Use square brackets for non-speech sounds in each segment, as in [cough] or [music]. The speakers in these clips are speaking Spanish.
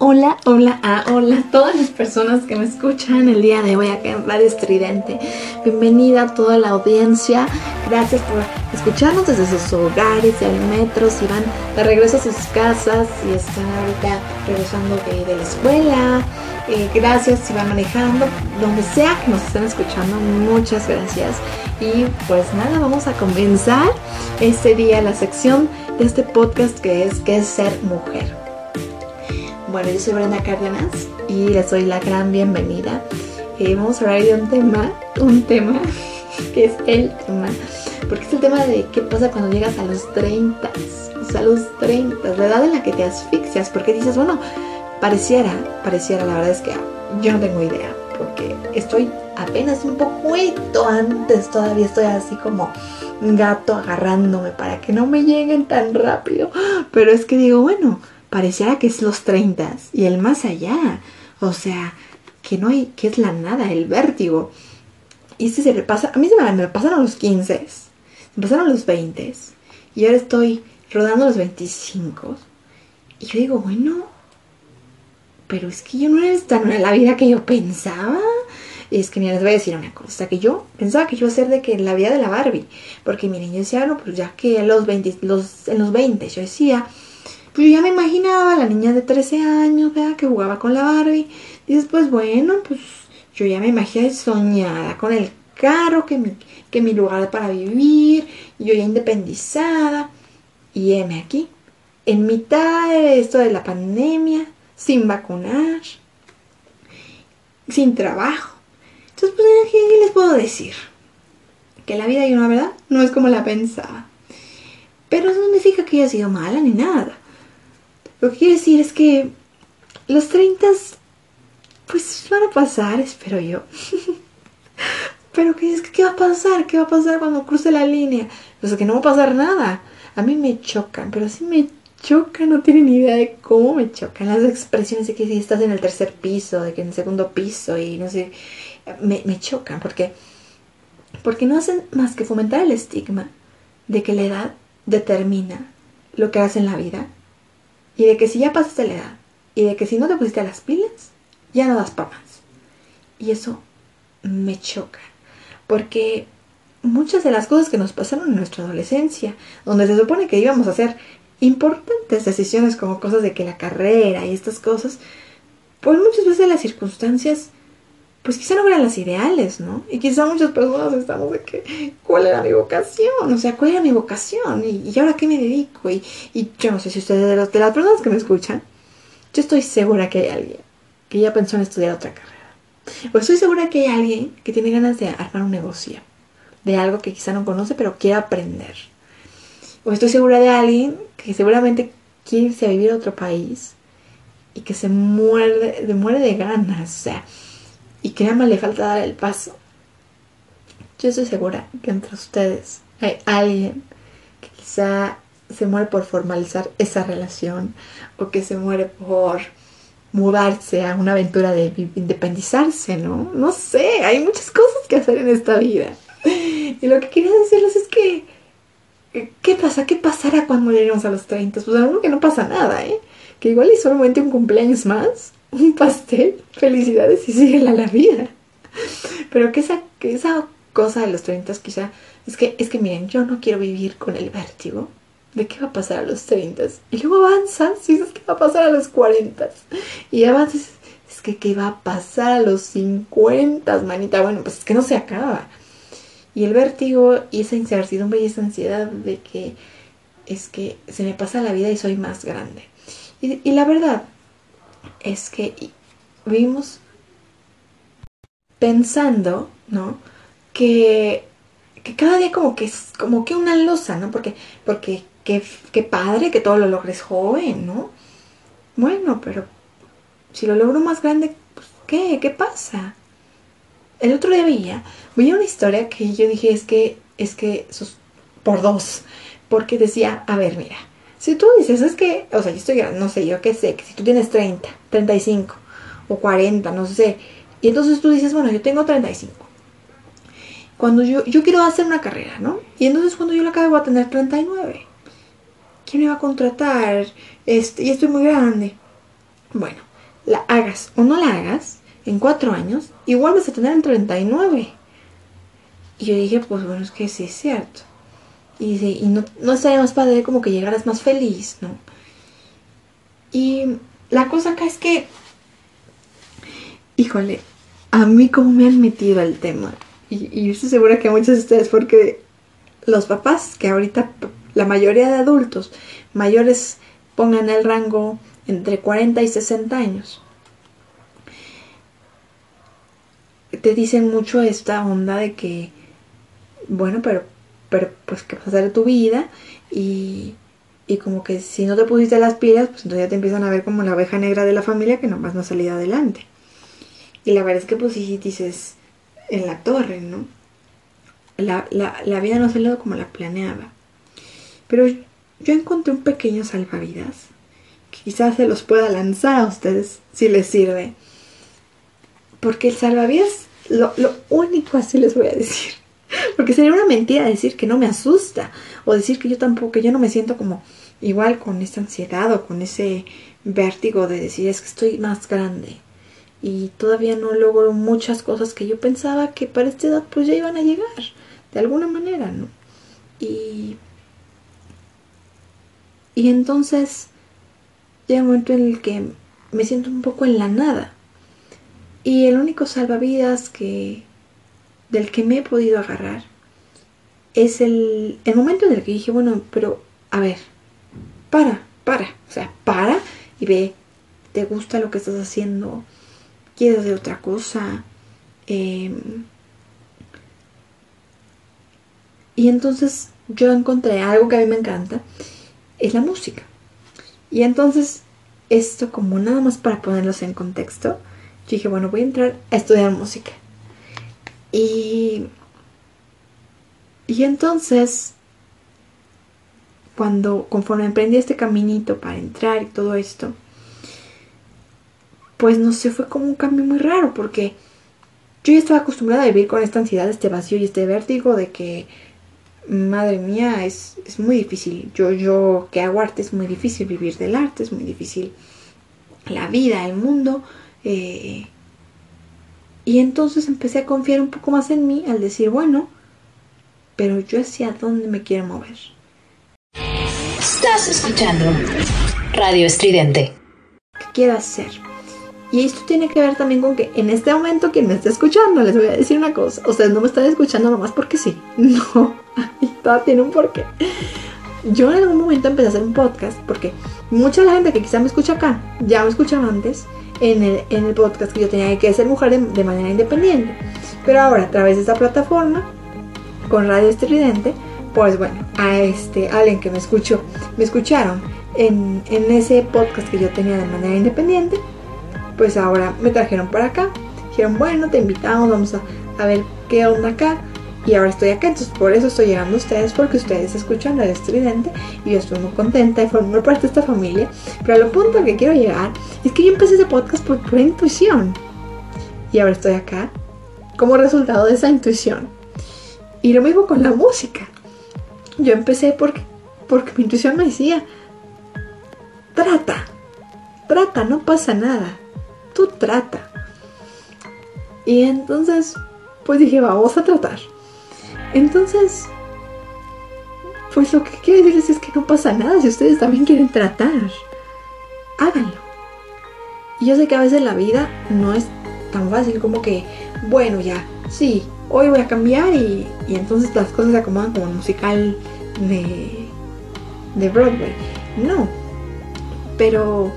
hola, hola, ah, hola a todas las personas que me escuchan el día de hoy acá en Radio Estridente. Bienvenida a toda la audiencia. Gracias por escucharnos desde sus hogares, al metro, si van de regreso a sus casas, si están ahorita regresando de, de la escuela. Eh, gracias si van manejando, donde sea que nos estén escuchando, muchas gracias. Y pues nada, vamos a comenzar este día la sección de este podcast que es ¿Qué es ser mujer? Bueno, yo soy Brenda Cárdenas y les doy la gran bienvenida. Eh, vamos a hablar de un tema, un tema [laughs] que es el tema, porque es el tema de qué pasa cuando llegas a los 30, o sea, a los 30, la edad en la que te asfixias, porque dices, bueno, pareciera, pareciera, la verdad es que yo no tengo idea, porque estoy apenas un poquito antes, todavía estoy así como gato agarrándome para que no me lleguen tan rápido, pero es que digo, bueno, pareciera que es los 30 y el más allá. O sea, que no hay, que es la nada, el vértigo. Y si se le pasa, a mí se me, me pasaron los 15, me pasaron los 20 y ahora estoy rodando los 25. Y yo digo, bueno, pero es que yo no era tan en la vida que yo pensaba. Y es que mira, les voy a decir una cosa, que yo pensaba que yo iba a ser de que la vida de la Barbie. Porque miren, yo decía, no, pues ya que los 20, los, en los 20 yo decía, pues yo ya me imaginaba la niña de 13 años. Que jugaba con la Barbie. Y después, bueno, pues yo ya me imaginaba soñada con el carro, que mi, que mi lugar para vivir, yo ya independizada. Y heme aquí, en mitad de esto de la pandemia, sin vacunar, sin trabajo. Entonces, pues, ¿qué les puedo decir? Que la vida, y una verdad, no es como la pensaba. Pero eso no significa que haya sido mala ni nada. Lo que quiero decir es que los 30 pues van a pasar, espero yo. [laughs] Pero ¿qué, es, ¿qué va a pasar? ¿Qué va a pasar cuando cruce la línea? Pues que no va a pasar nada. A mí me chocan, pero sí me chocan, no tienen idea de cómo me chocan. Las expresiones de que si estás en el tercer piso, de que en el segundo piso y no sé, me, me chocan porque, porque no hacen más que fomentar el estigma de que la edad determina lo que haces en la vida y de que si ya pasaste la edad y de que si no te pusiste las pilas, ya no das para más. Y eso me choca, porque muchas de las cosas que nos pasaron en nuestra adolescencia, donde se supone que íbamos a hacer importantes decisiones como cosas de que la carrera y estas cosas, pues muchas veces las circunstancias, pues quizá no eran las ideales, ¿no? Y quizá muchas personas estamos de que, ¿cuál era mi vocación? O sea, ¿cuál era mi vocación? ¿Y, y ahora qué me dedico? Y, y, yo no sé si ustedes, de, las personas que me escuchan, yo estoy segura que hay alguien que ya pensó en estudiar otra carrera. O estoy segura que hay alguien que tiene ganas de armar un negocio, de algo que quizá no conoce, pero quiere aprender. O estoy segura de alguien que seguramente quiere irse a vivir a otro país y que se muerde, de muere de ganas, o sea, y que nada más le falta dar el paso. Yo estoy segura que entre ustedes hay alguien que quizá se muere por formalizar esa relación o que se muere por mudarse a una aventura de independizarse, ¿no? No sé, hay muchas cosas que hacer en esta vida. Y lo que quería decirles es que, ¿qué pasa? ¿Qué pasará cuando lleguemos a los 30? Pues algo que no pasa nada, ¿eh? Que igual es solamente un cumpleaños más, [laughs] un pastel, felicidades y sigue la vida. Pero que esa, que esa cosa de los 30 quizá, es que, es que miren, yo no quiero vivir con el vértigo de qué va a pasar a los 30 y luego avanzas y dices qué va a pasar a los 40 y avanzas es que qué va a pasar a los 50 manita bueno pues es que no se acaba. Y el vértigo y esa incertidumbre y esa ansiedad de que es que se me pasa la vida y soy más grande. Y la verdad es que vivimos pensando no que que cada día como que es como que una losa, ¿no? Porque, porque qué, qué padre que todo lo logres joven, ¿no? Bueno, pero si lo logro más grande, pues, ¿qué? ¿Qué pasa? El otro día veía, veía una historia que yo dije, es que, es que, por dos, porque decía, a ver, mira, Si tú dices, es que, o sea, yo estoy, no sé, yo qué sé, que si tú tienes 30, 35 o 40, no sé, y entonces tú dices, bueno, yo tengo 35. Cuando yo, yo quiero hacer una carrera, ¿no? Y entonces cuando yo la acabe voy a tener 39. ¿Quién me va a contratar? Este, y estoy muy grande. Bueno, la hagas o no la hagas, en cuatro años, igual vas a tener el 39. Y yo dije, pues bueno, es que sí es cierto. Y, y no, no estaría más padre como que llegaras más feliz, ¿no? Y la cosa acá es que, híjole, a mí como me han metido al tema. Y, y estoy segura que a muchos de ustedes, porque los papás, que ahorita la mayoría de adultos mayores pongan el rango entre 40 y 60 años, te dicen mucho esta onda de que, bueno, pero, pero pues que pasar de tu vida y, y como que si no te pusiste las pilas, pues entonces ya te empiezan a ver como la oveja negra de la familia que nomás no salido adelante. Y la verdad es que pues sí dices en la torre, ¿no? La, la, la vida no ha salido como la planeaba. Pero yo encontré un pequeño salvavidas quizás se los pueda lanzar a ustedes si les sirve. Porque el salvavidas, lo, lo único así les voy a decir. Porque sería una mentira decir que no me asusta. O decir que yo tampoco, que yo no me siento como igual con esa ansiedad o con ese vértigo de decir es que estoy más grande. Y todavía no logro muchas cosas que yo pensaba que para esta edad pues ya iban a llegar. De alguna manera, ¿no? Y y entonces llega un momento en el que me siento un poco en la nada. Y el único salvavidas que del que me he podido agarrar es el, el momento en el que dije, bueno, pero a ver, para, para, o sea, para y ve, te gusta lo que estás haciendo, quieres hacer otra cosa. Eh, y entonces yo encontré algo que a mí me encanta es la música. Y entonces, esto como nada más para ponerlos en contexto, dije, bueno, voy a entrar a estudiar música. Y, y entonces, cuando, conforme emprendí este caminito para entrar y todo esto, pues no sé, fue como un cambio muy raro porque yo ya estaba acostumbrada a vivir con esta ansiedad, este vacío y este vértigo de que madre mía, es, es, muy difícil. Yo, yo que hago arte es muy difícil vivir del arte, es muy difícil la vida, el mundo. Eh, y entonces empecé a confiar un poco más en mí al decir, bueno, pero yo hacia dónde me quiero mover. Estás escuchando Radio Estridente. ¿Qué quiero hacer? Y esto tiene que ver también con que en este momento quien me está escuchando, les voy a decir una cosa, ustedes no me están escuchando nomás porque sí, [laughs] no, y todo tiene un porqué. Yo en algún momento empecé a hacer un podcast porque mucha la gente que quizá me escucha acá ya me escuchaba antes en el, en el podcast que yo tenía que ser mujer de, de manera independiente. Pero ahora a través de esta plataforma, con Radio Estridente, pues bueno, a este, alguien que me escuchó, me escucharon en, en ese podcast que yo tenía de manera independiente pues ahora me trajeron para acá. Dijeron, bueno, te invitamos, vamos a, a ver qué onda acá. Y ahora estoy acá, entonces por eso estoy llegando a ustedes, porque ustedes escuchan el estridente y yo estoy muy contenta de formar parte de esta familia. Pero lo punto que quiero llegar es que yo empecé ese podcast por pura intuición. Y ahora estoy acá como resultado de esa intuición. Y lo mismo con la música. Yo empecé porque, porque mi intuición me decía, trata, trata, no pasa nada tú trata. Y entonces, pues dije, vamos a tratar. Entonces, pues lo que quiero decirles es que no pasa nada si ustedes también quieren tratar. Háganlo. Y yo sé que a veces la vida no es tan fácil como que, bueno, ya, sí, hoy voy a cambiar y, y entonces las cosas se acomodan como musical de, de Broadway. No. Pero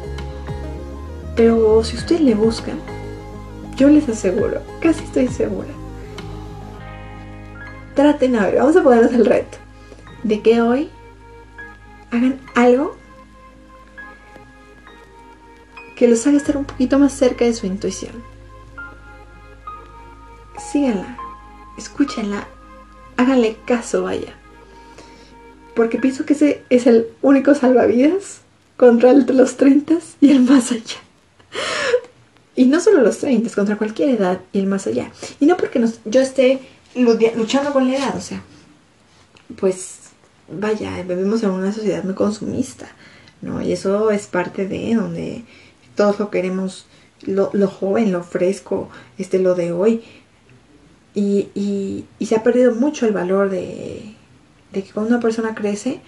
pero si ustedes le buscan, yo les aseguro, casi estoy segura. A ver, vamos a ponernos el reto de que hoy hagan algo que los haga estar un poquito más cerca de su intuición. Síganla, escúchenla, háganle caso, vaya. porque pienso que ese es el único salvavidas contra los 30 y el más allá. Y no solo los 30, contra cualquier edad y el más allá. Y no porque yo esté luchando con la edad, o sea, pues vaya, vivimos en una sociedad muy consumista, ¿no? Y eso es parte de donde todos lo queremos, lo, joven, lo fresco, este, lo de hoy. Y, y, y, se ha perdido mucho el valor de, de que cuando una persona crece,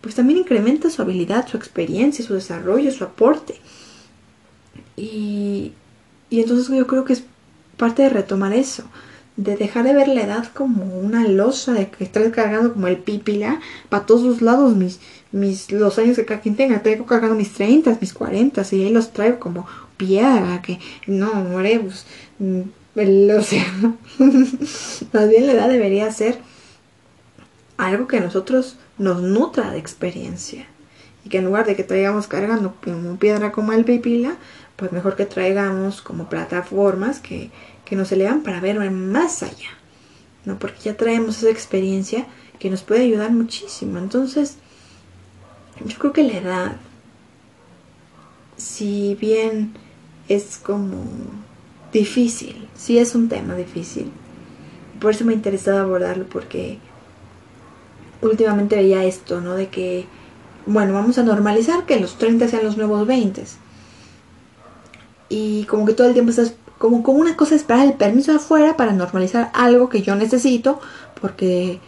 pues también incrementa su habilidad, su experiencia, su desarrollo, su aporte. Y, y entonces yo creo que es parte de retomar eso, de dejar de ver la edad como una losa, de que estás cargando como el pípila para todos los lados, mis, mis, los años que cada quien tenga, traigo cargando mis 30, mis 40, y ahí los traigo como piedra, que no, pues, mm, o sea, [laughs] más bien la edad debería ser algo que a nosotros nos nutra de experiencia. Y que en lugar de que traigamos cargando como piedra como el pipila, pues mejor que traigamos como plataformas que, que nos elevan para ver más allá. ¿no? Porque ya traemos esa experiencia que nos puede ayudar muchísimo. Entonces, yo creo que la edad, si bien es como difícil, sí es un tema difícil. Por eso me ha interesado abordarlo, porque últimamente veía esto, ¿no? De que, bueno, vamos a normalizar que los 30 sean los nuevos 20. Y como que todo el tiempo estás, como, como una cosa esperar el permiso de afuera para normalizar algo que yo necesito, porque,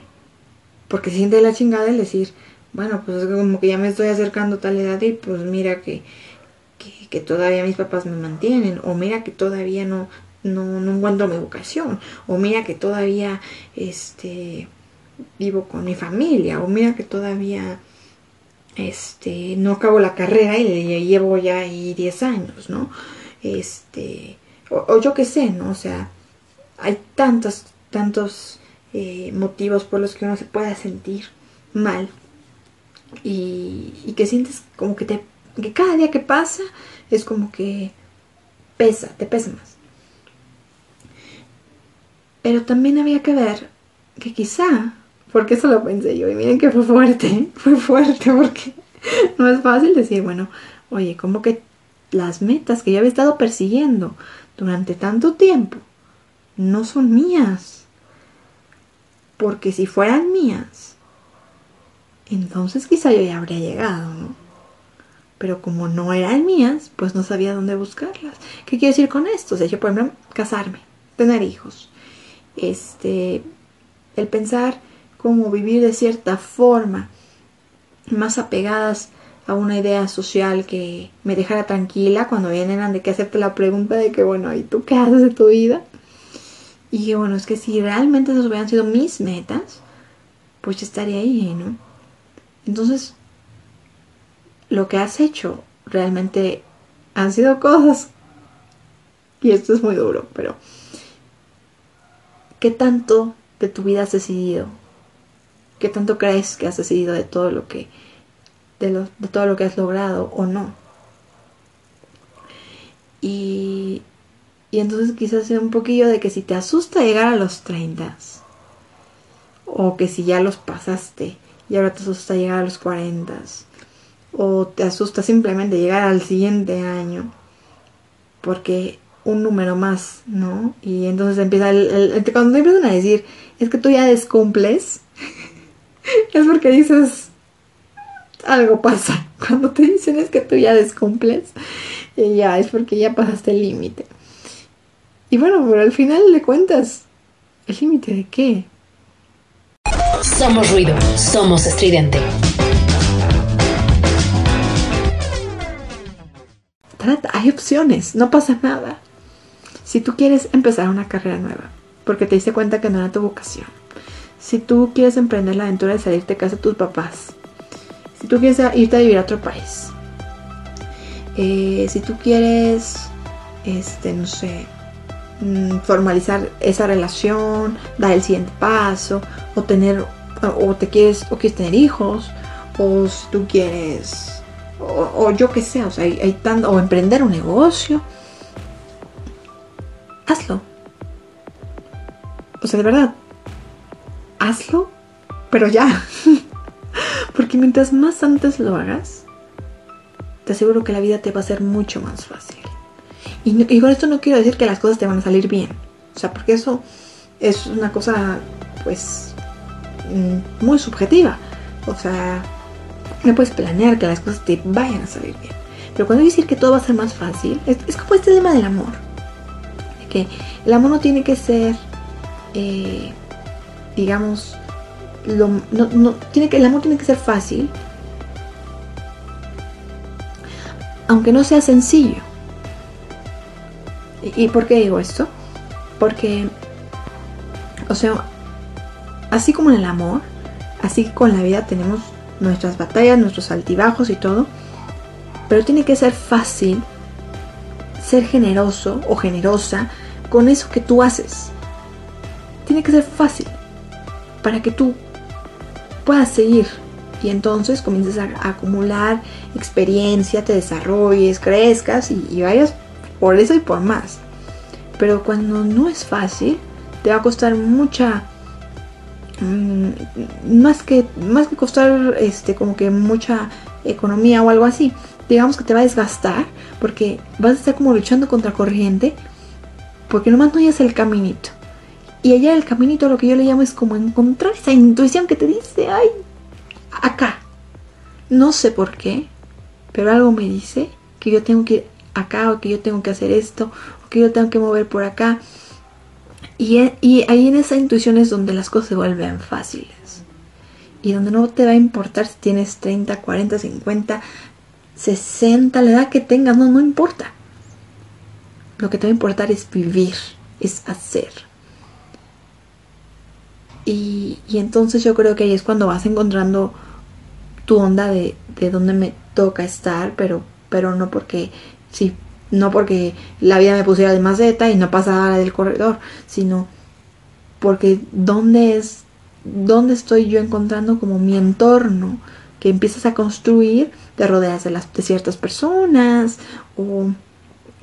porque siente la chingada el decir, bueno, pues es como que ya me estoy acercando a tal edad y pues mira que, que, todavía mis papás me mantienen, o mira que todavía no, no, no encuentro mi educación, o mira que todavía, este, vivo con mi familia o mira que todavía este no acabo la carrera y llevo ya ahí 10 años, ¿no? Este o, yo qué sé, ¿no? O sea, hay tantos tantos eh, motivos por los que uno se pueda sentir mal y, y que sientes como que te que cada día que pasa es como que pesa, te pesa más. Pero también había que ver que quizá porque eso lo pensé yo. Y miren que fue fuerte, [laughs] fue fuerte porque [laughs] no es fácil decir, bueno, oye, como que las metas que yo había estado persiguiendo durante tanto tiempo no son mías. Porque si fueran mías, entonces quizá yo ya habría llegado, ¿no? Pero como no eran mías, pues no sabía dónde buscarlas. ¿Qué quiero decir con esto? O sea, yo, por ejemplo, casarme, tener hijos. Este, el pensar como vivir de cierta forma, más apegadas a una idea social que me dejara tranquila cuando vienen de que hacerte la pregunta de que, bueno, ¿y tú qué haces de tu vida? Y que, bueno, es que si realmente esas hubieran sido mis metas, pues yo estaría ahí, ¿no? Entonces, lo que has hecho realmente han sido cosas, y esto es muy duro, pero ¿qué tanto de tu vida has decidido qué tanto crees que has decidido de todo lo que de, de todo lo que has logrado o no y, y entonces quizás sea un poquillo de que si te asusta llegar a los 30 o que si ya los pasaste y ahora te asusta llegar a los 40 o te asusta simplemente llegar al siguiente año porque un número más, ¿no? Y entonces empieza el, cuando te empiezan a decir es que tú ya descumples [laughs] es porque dices, algo pasa. [laughs] Cuando te dicen es que tú ya descumples, y ya es porque ya pasaste el límite. Y bueno, pero al final de cuentas, ¿el límite de qué? Somos ruido, somos estridente. Trata, hay opciones, no pasa nada. Si tú quieres empezar una carrera nueva, porque te diste cuenta que no era tu vocación, si tú quieres emprender la aventura de salirte de casa de tus papás, si tú quieres irte a vivir a otro país, eh, si tú quieres, este, no sé, mm, formalizar esa relación, dar el siguiente paso, o tener, o te quieres, o quieres tener hijos, o si tú quieres, o, yo qué sé, o sea, hay, hay tanto, o emprender un negocio, hazlo. O sea, de verdad, hazlo, pero ya. [laughs] Porque mientras más antes lo hagas, te aseguro que la vida te va a ser mucho más fácil. Y, con esto no quiero decir que las cosas te van a salir bien. O sea, porque eso es una cosa, pues, mm, muy subjetiva. O sea, no puedes planear que las cosas te vayan a salir bien. Pero cuando decir que todo va a ser más fácil, es, como este tema del amor. Que el amor no tiene que ser, eh, digamos, no, tiene que, el amor tiene que ser fácil, aunque no sea sencillo. ¿Y, por qué digo esto? Porque, o sea, así como en el amor, así con la vida tenemos nuestras batallas, nuestros altibajos y todo, pero tiene que ser fácil ser generoso o generosa con eso que tú haces. Tiene que ser fácil para que tú puedas seguir y entonces comiences a, acumular experiencia, te desarrolles, crezcas y, vayas por eso y por más. Pero cuando no es fácil, te va a costar mucha mm, más que más que costar este como que mucha economía o algo así digamos que te va a desgastar porque vas a estar como luchando contra corriente porque nomás no hayas el caminito y allá el caminito lo que yo le llamo es como encontrar esa intuición que te dice ay acá. No sé por qué, pero algo me dice que yo tengo que ir acá o que yo tengo que hacer esto o que yo tengo que mover por acá. Y, e, y ahí en esa intuición es donde las cosas se vuelven fáciles. Y donde no te va a importar si tienes 30, 40, 50, 60, la edad que tengas, no, no importa. Lo que te va a importar es vivir, es hacer. Y, entonces yo creo que ahí es cuando vas encontrando tu onda de, de dónde me toca estar, pero, pero no porque sí, no porque la vida me pusiera de maceta y no pasara del corredor, sino porque dónde es, dónde estoy yo encontrando como mi entorno que empiezas a construir, te rodeas de, las, de ciertas personas o,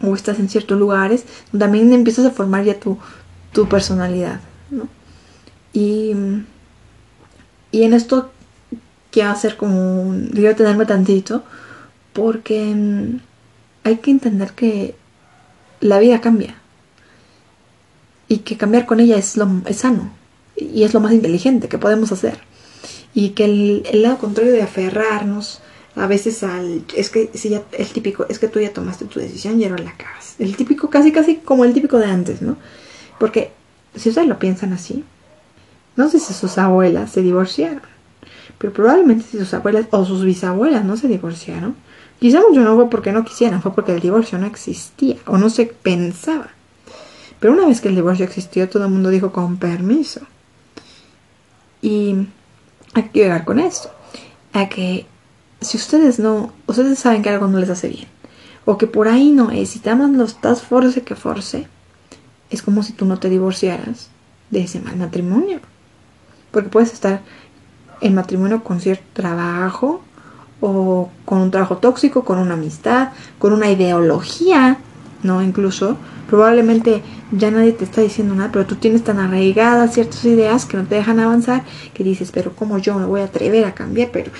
o estás en ciertos lugares, también empiezas a formar ya tu, tu personalidad, ¿no? Y, y en esto quiero hacer como, quiero tenerme tantito, porque mm, hay que entender que la vida cambia. Y que cambiar con ella es, lo, es sano y es lo más inteligente que podemos hacer. Y que el, lado contrario de aferrarnos a veces al es que si ya el típico es que tú ya tomaste tu decisión y ahora la cagas el típico casi casi como el típico de antes no porque si ustedes lo piensan así no sé si sus abuelas se divorciaron, pero probablemente si sus abuelas o sus bisabuelas no se divorciaron, quizá mucho no fue porque no quisieran, fue porque el divorcio no existía o no se pensaba. Pero una vez que el divorcio existió, todo el mundo dijo con permiso. Y hay que llegar con esto, a que si ustedes no, ustedes saben que algo no les hace bien, o que por ahí no es, y los estás force que force, es como si tú no te divorciaras de ese mal matrimonio. Porque puedes estar en matrimonio con cierto trabajo o con un trabajo tóxico, con una amistad, con una ideología, ¿no? Incluso probablemente ya nadie te está diciendo nada, pero tú tienes tan arraigadas ciertas ideas que no te dejan avanzar, que dices, pero ¿cómo yo me voy a atrever a cambiar? Pero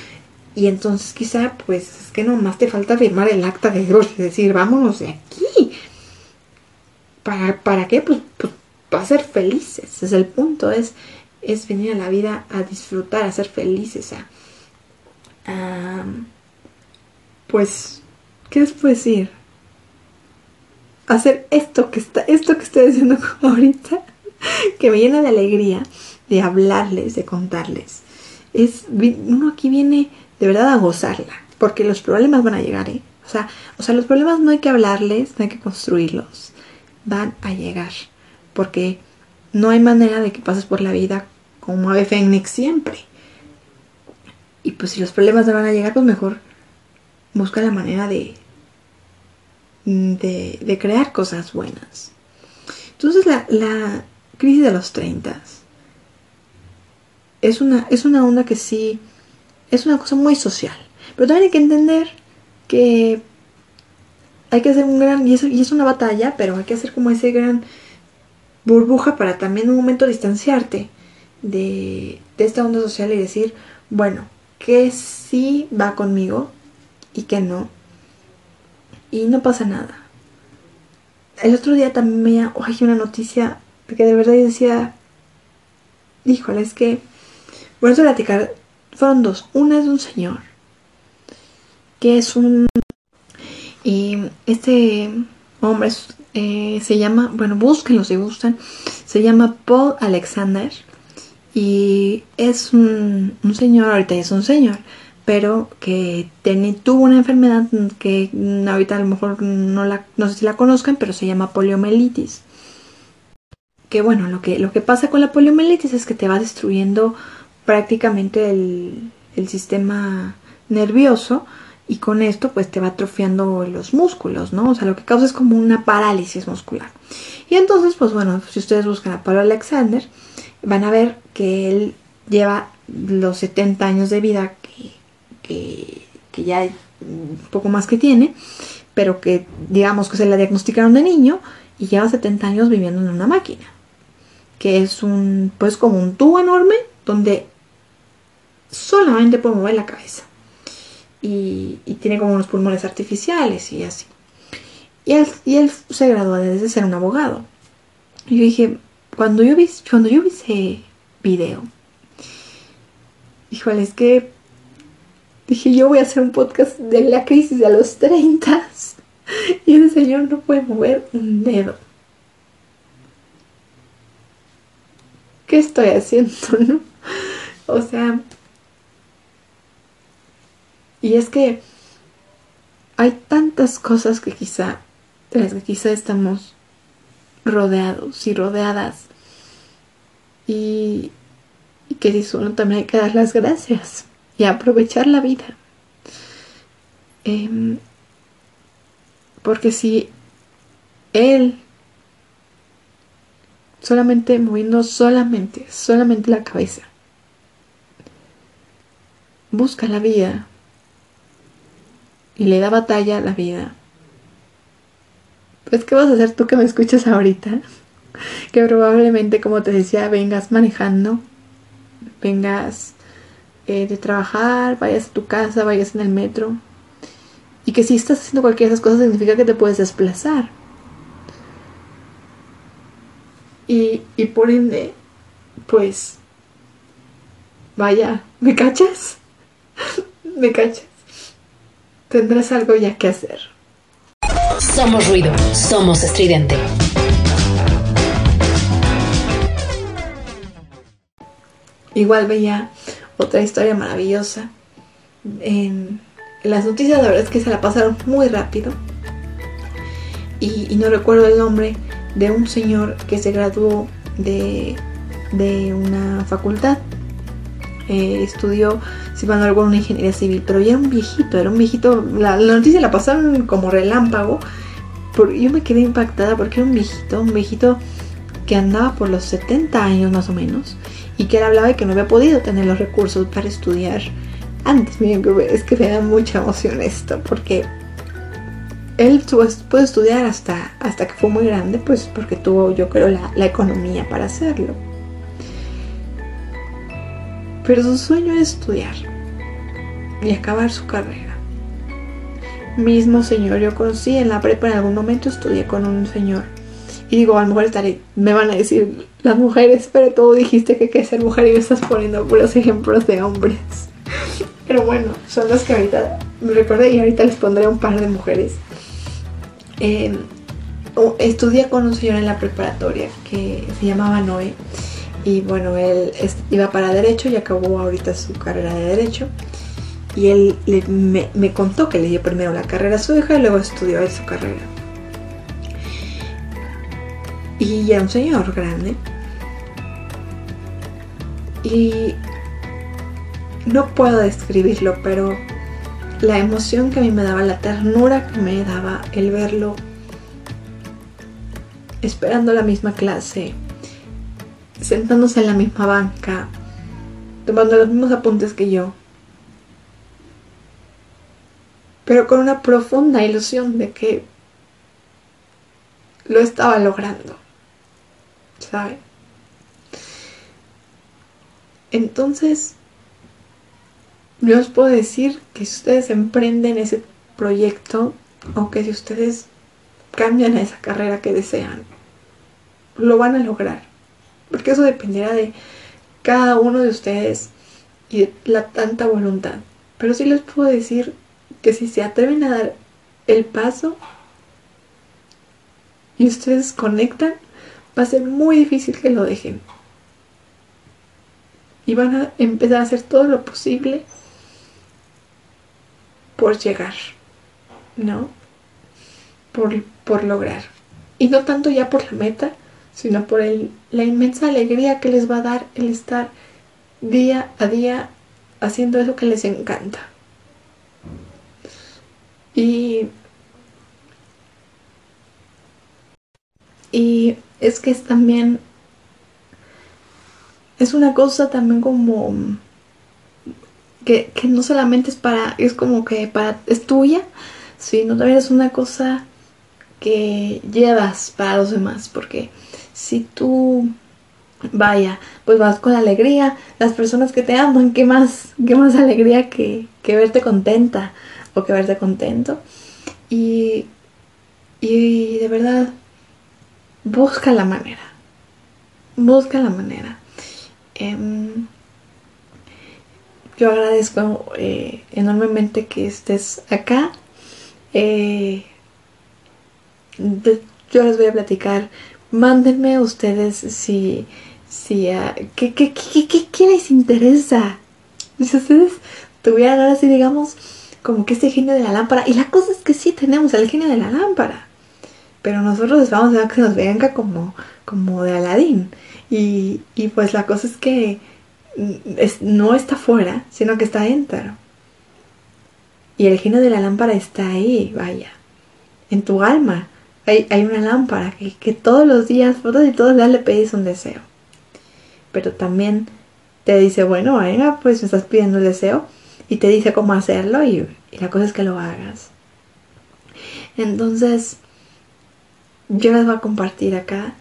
y entonces quizá pues es que nomás te falta firmar el acta de divorcio y decir, vámonos de aquí. ¿Para, para qué? Pues, pues para ser felices. Es el punto, es es venir a la vida a disfrutar, a ser felices, a, pues, ¿qué les puedo decir? Hacer esto que está, esto que estoy haciendo [laughs] ahorita, que me llena de alegría de hablarles, de contarles. Es, uno aquí viene de verdad a gozarla, porque los problemas van a llegar, ¿eh? O sea, o sea, los problemas no hay que hablarles, no hay que construirlos, van a llegar, porque no hay manera de que pases por la vida como ave fénix siempre. Y pues si los problemas no van a llegar, pues mejor busca la manera de, de, crear cosas buenas. Entonces la, la crisis de los 30 es una, es una onda que sí es una cosa muy social. Pero también hay que entender que hay que hacer un gran, y es, y es una batalla, pero hay que hacer como ese gran burbuja para también un momento distanciarte de, esta onda social y decir, bueno, que sí va conmigo y que no. Y no pasa nada. El otro día también hay una noticia que de verdad yo decía, híjole, es que, bueno, a platicar, fueron dos. Una es de un señor, que es un... Y este hombre eh, se llama, bueno, búsquenlo si gustan, se llama Paul Alexander y es un, señor, ahorita es un señor, pero que tuvo una enfermedad que ahorita a lo mejor no, la, no sé si la conozcan, pero se llama poliomielitis. Que bueno, lo que, lo que pasa con la poliomielitis es que te va destruyendo prácticamente el, el sistema nervioso y con esto pues te va atrofiando los músculos, ¿no? O sea, lo que causa es como una parálisis muscular. Y entonces, pues bueno, si ustedes buscan a Pablo Alexander, van a ver que él lleva los 70 años de vida que, que, ya un poco más que tiene, pero que digamos que se la diagnosticaron de niño y lleva 70 años viviendo en una máquina, que es un, pues como un tubo enorme donde solamente puede mover la cabeza y, tiene como unos pulmones artificiales y así. Y él, y él se graduó desde ser un abogado. Y yo dije, cuando yo vi, cuando yo vi video, híjole, es que dije, yo voy a hacer un podcast de la crisis de los 30 y ese señor no puede mover un dedo. ¿Qué estoy haciendo, [laughs] no? O sea, y es que hay tantas cosas que quizá, de las que quizá estamos rodeados y rodeadas. Y que dice uno también hay que dar las gracias y aprovechar la vida. Em, porque si él solamente moviendo solamente, solamente la cabeza, busca la vida y le da batalla a la vida. Pues, ¿qué vas a hacer tú que me escuchas ahorita? [laughs] Que probablemente, como te decía, vengas manejando, vengas eh, de trabajar, vayas a tu casa, vayas en el metro. Y que si estás haciendo cualquiera de esas cosas significa que te puedes desplazar. Y, y por ende, pues, vaya, ¿me cachas? [laughs] ¿Me cachas? tendrás algo ya que hacer. Somos ruido, somos estridente. Igual veía otra historia maravillosa. En, las noticias la verdad es que se la pasaron muy rápido. Y, no recuerdo el nombre de un señor que se graduó de, de una facultad eh, estudió, si van a una ingeniería civil, pero ya era un viejito, era un viejito, la, noticia la pasaron como relámpago, yo me quedé impactada porque era un viejito, un viejito que andaba por los 70 años más o menos, y que él hablaba de que no había podido tener los recursos para estudiar antes. Miren, es que me da mucha emoción esto, porque él pudo estudiar hasta, hasta que fue muy grande, pues porque tuvo, yo creo, la, la economía para hacerlo pero su sueño es estudiar y acabar su carrera. Mismo señor, yo conocí en la prepa en algún momento estudié con un señor. Y digo, a lo mejor me van a decir las mujeres, pero tú dijiste que que ser mujer y me estás poniendo puros ejemplos de hombres. Pero bueno, son los que ahorita me recordé y ahorita les pondré un par de mujeres. Em, estudié con un señor en la preparatoria que se llamaba Noé y bueno, él iba para derecho y acabó ahorita su carrera de derecho. Y él me, contó que le dio primero la carrera a su hija y luego estudió su carrera. Y era un señor grande. Y no puedo describirlo, pero la emoción que a mí me daba, la ternura que me daba el verlo esperando la misma clase, sentándose en la misma banca, tomando los mismos apuntes que yo, pero con una profunda ilusión de que lo estaba logrando, ¿sabe? Entonces, yo os puedo decir que si ustedes emprenden ese proyecto o que si ustedes cambian a esa carrera que desean, lo van a lograr. Porque eso dependerá de cada uno de ustedes y de la tanta voluntad. Pero sí les puedo decir que si se atreven a dar el paso y ustedes conectan, va a ser muy difícil que lo dejen. Y van a empezar a hacer todo lo posible por llegar, ¿no? Por, por lograr. Y no tanto ya por la meta, sino por el, la inmensa alegría que les va a dar el estar día a día haciendo eso que les encanta. Y, y es que es también, es una cosa también como que, que no solamente es para, es como que para, es tuya, sino también es una cosa que llevas para los demás, porque si tú vaya, pues vas con alegría, las personas que te aman, qué más, qué más alegría que, que verte contenta o que verte contento. Y, y de verdad, busca la manera, busca la manera. Em, yo agradezco eh, enormemente que estés acá. Eh, yo les voy a platicar Mándenme ustedes si, si, uh, ¿qué, qué, qué, qué, les interesa. Si ustedes tuvieran ahora sí, digamos, como que este genio de la lámpara. Y la cosa es que sí tenemos el genio de la lámpara. Pero nosotros vamos a que nos venga como, como de Aladín. Y, y pues la cosa es que es, no está fuera, sino que está dentro. Y el genio de la lámpara está ahí, vaya, en tu alma hay, una lámpara que, todos los días, todos y todos los días le pedís un deseo. Pero también te dice, bueno, venga, pues me estás pidiendo el deseo y te dice cómo hacerlo y, la cosa es que lo hagas. Entonces, yo les voy a compartir acá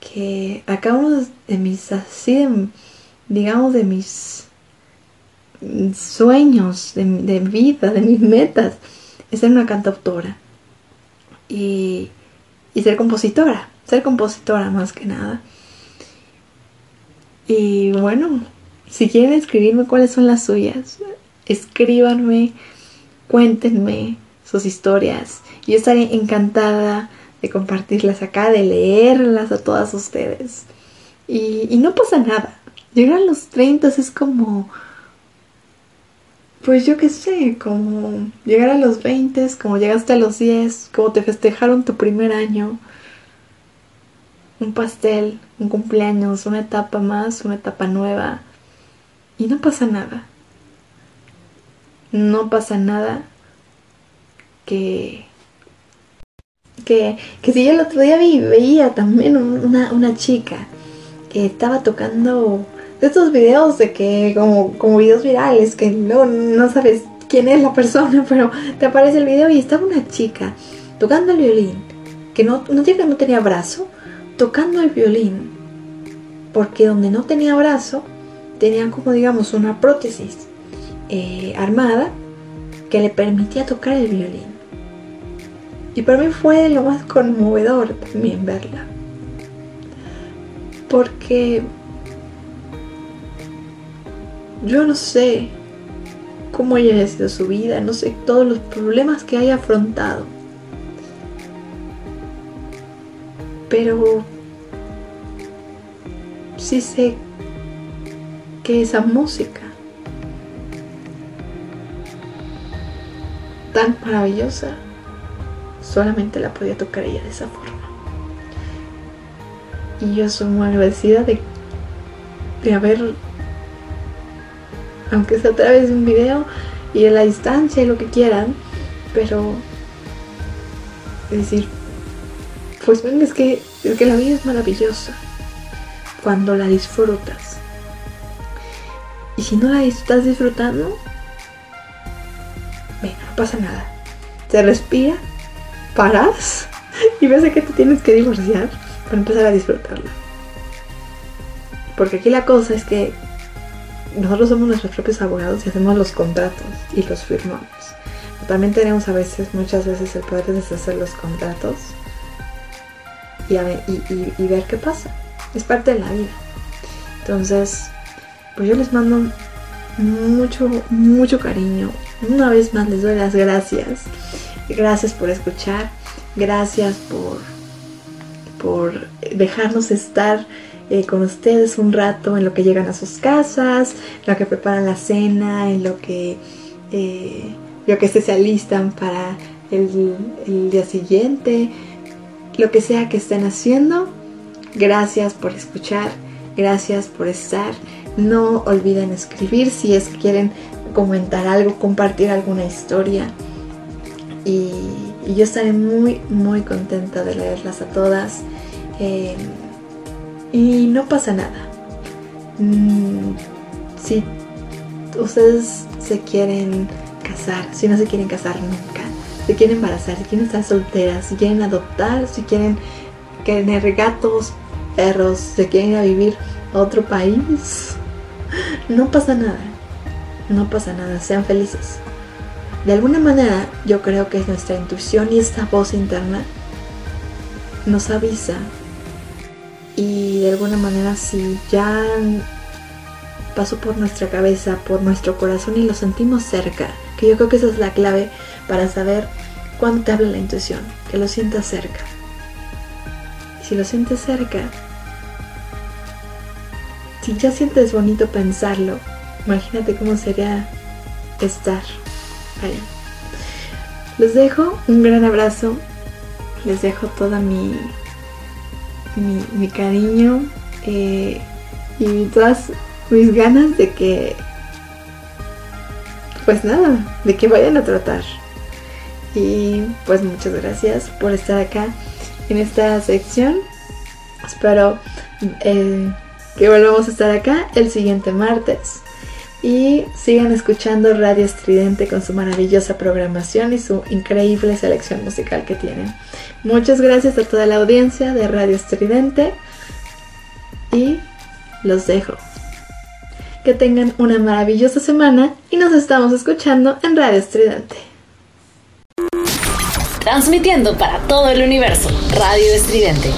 que acá uno de mis, así digamos, de mis sueños de, de vida, de mis metas, es ser una cantautora y, ser compositora, ser compositora más que nada. Y bueno, si quieren escribirme cuáles son las suyas, escríbanme, cuéntenme sus historias. Yo estaré encantada de compartirlas acá, de leerlas a todas ustedes. Y, no pasa nada. Llegar a los 30 es como pues yo qué sé, como llegar a los 20, como llegaste a los 10, como te festejaron tu primer año, un pastel, un cumpleaños, una etapa más, una etapa nueva, y no pasa nada. No pasa nada que... Que, que si yo el otro día vi, veía también una, una chica que estaba tocando estos videos de que como, como videos virales, que luego no sabes quién es la persona, [laughs] pero te aparece el video y estaba una chica tocando el violín, que no, no no tenía brazo, tocando el violín, porque donde no tenía brazo, tenían como digamos una prótesis eh, armada que le permitía tocar el violín. Y para mí fue lo más conmovedor también verla. Porque yo no sé cómo haya sido su vida, no sé todos los problemas que haya afrontado. Pero sí sé que esa música tan maravillosa solamente la podía tocar ella de esa forma. Y yo soy muy agradecida de, de haber aunque sea a través de un video y en la distancia y lo que quieran, pero decir, pues ven, es que, es que la vida es maravillosa cuando la disfrutas. Y si no la estás disfrutando, venga, no pasa nada. Te respira, paras y ves a que te tienes que divorciar para empezar a disfrutarla. Porque aquí la cosa es que nosotros somos nuestros propios abogados y hacemos los contratos y los firmamos. también tenemos a veces, muchas veces, el poder de deshacer los contratos y, y ver qué pasa. Es parte de la vida. Entonces, pues yo les mando mucho, mucho cariño. Una vez más les doy las gracias. Gracias por escuchar. Gracias por, por dejarnos estar eh, con ustedes un rato en lo que llegan a sus casas, en lo que preparan la cena, en lo que, eh, lo que se alistan para el, el día siguiente, lo que sea que estén haciendo. Gracias por escuchar, gracias por estar. No olviden escribir si es que quieren comentar algo, compartir alguna historia. Y, yo estaré muy, muy contenta de leerlas a todas. Eh, y no pasa nada. Mm, si ustedes se quieren casar, si no se quieren casar nunca, si quieren embarazar, si quieren estar solteras, si quieren adoptar, si quieren tener gatos, perros, si quieren ir a vivir a otro país, [laughs] no pasa nada. No pasa nada, sean felices. De alguna manera, yo creo que es nuestra intuición y esta voz interna nos avisa. Y de alguna manera, si ya pasó por nuestra cabeza, por nuestro corazón y lo sentimos cerca, que yo creo que esa es la clave para saber cuándo te habla la intuición, que lo sientas cerca. Y si lo sientes cerca, si ya sientes bonito pensarlo, imagínate cómo sería estar ahí. Les dejo un gran abrazo, les dejo toda mi, mi, cariño eh, y todas mis ganas de que, pues nada, de que vayan a tratar. Y pues muchas gracias por estar acá en esta sección. Espero eh, que volvamos a estar acá el siguiente martes. Y sigan escuchando Radio Estridente con su maravillosa programación y su increíble selección musical que tienen. Muchas gracias a toda la audiencia de Radio Estridente y los dejo. Que tengan una maravillosa semana y nos estamos escuchando en Radio Estridente. Transmitiendo para todo el universo, Radio Estridente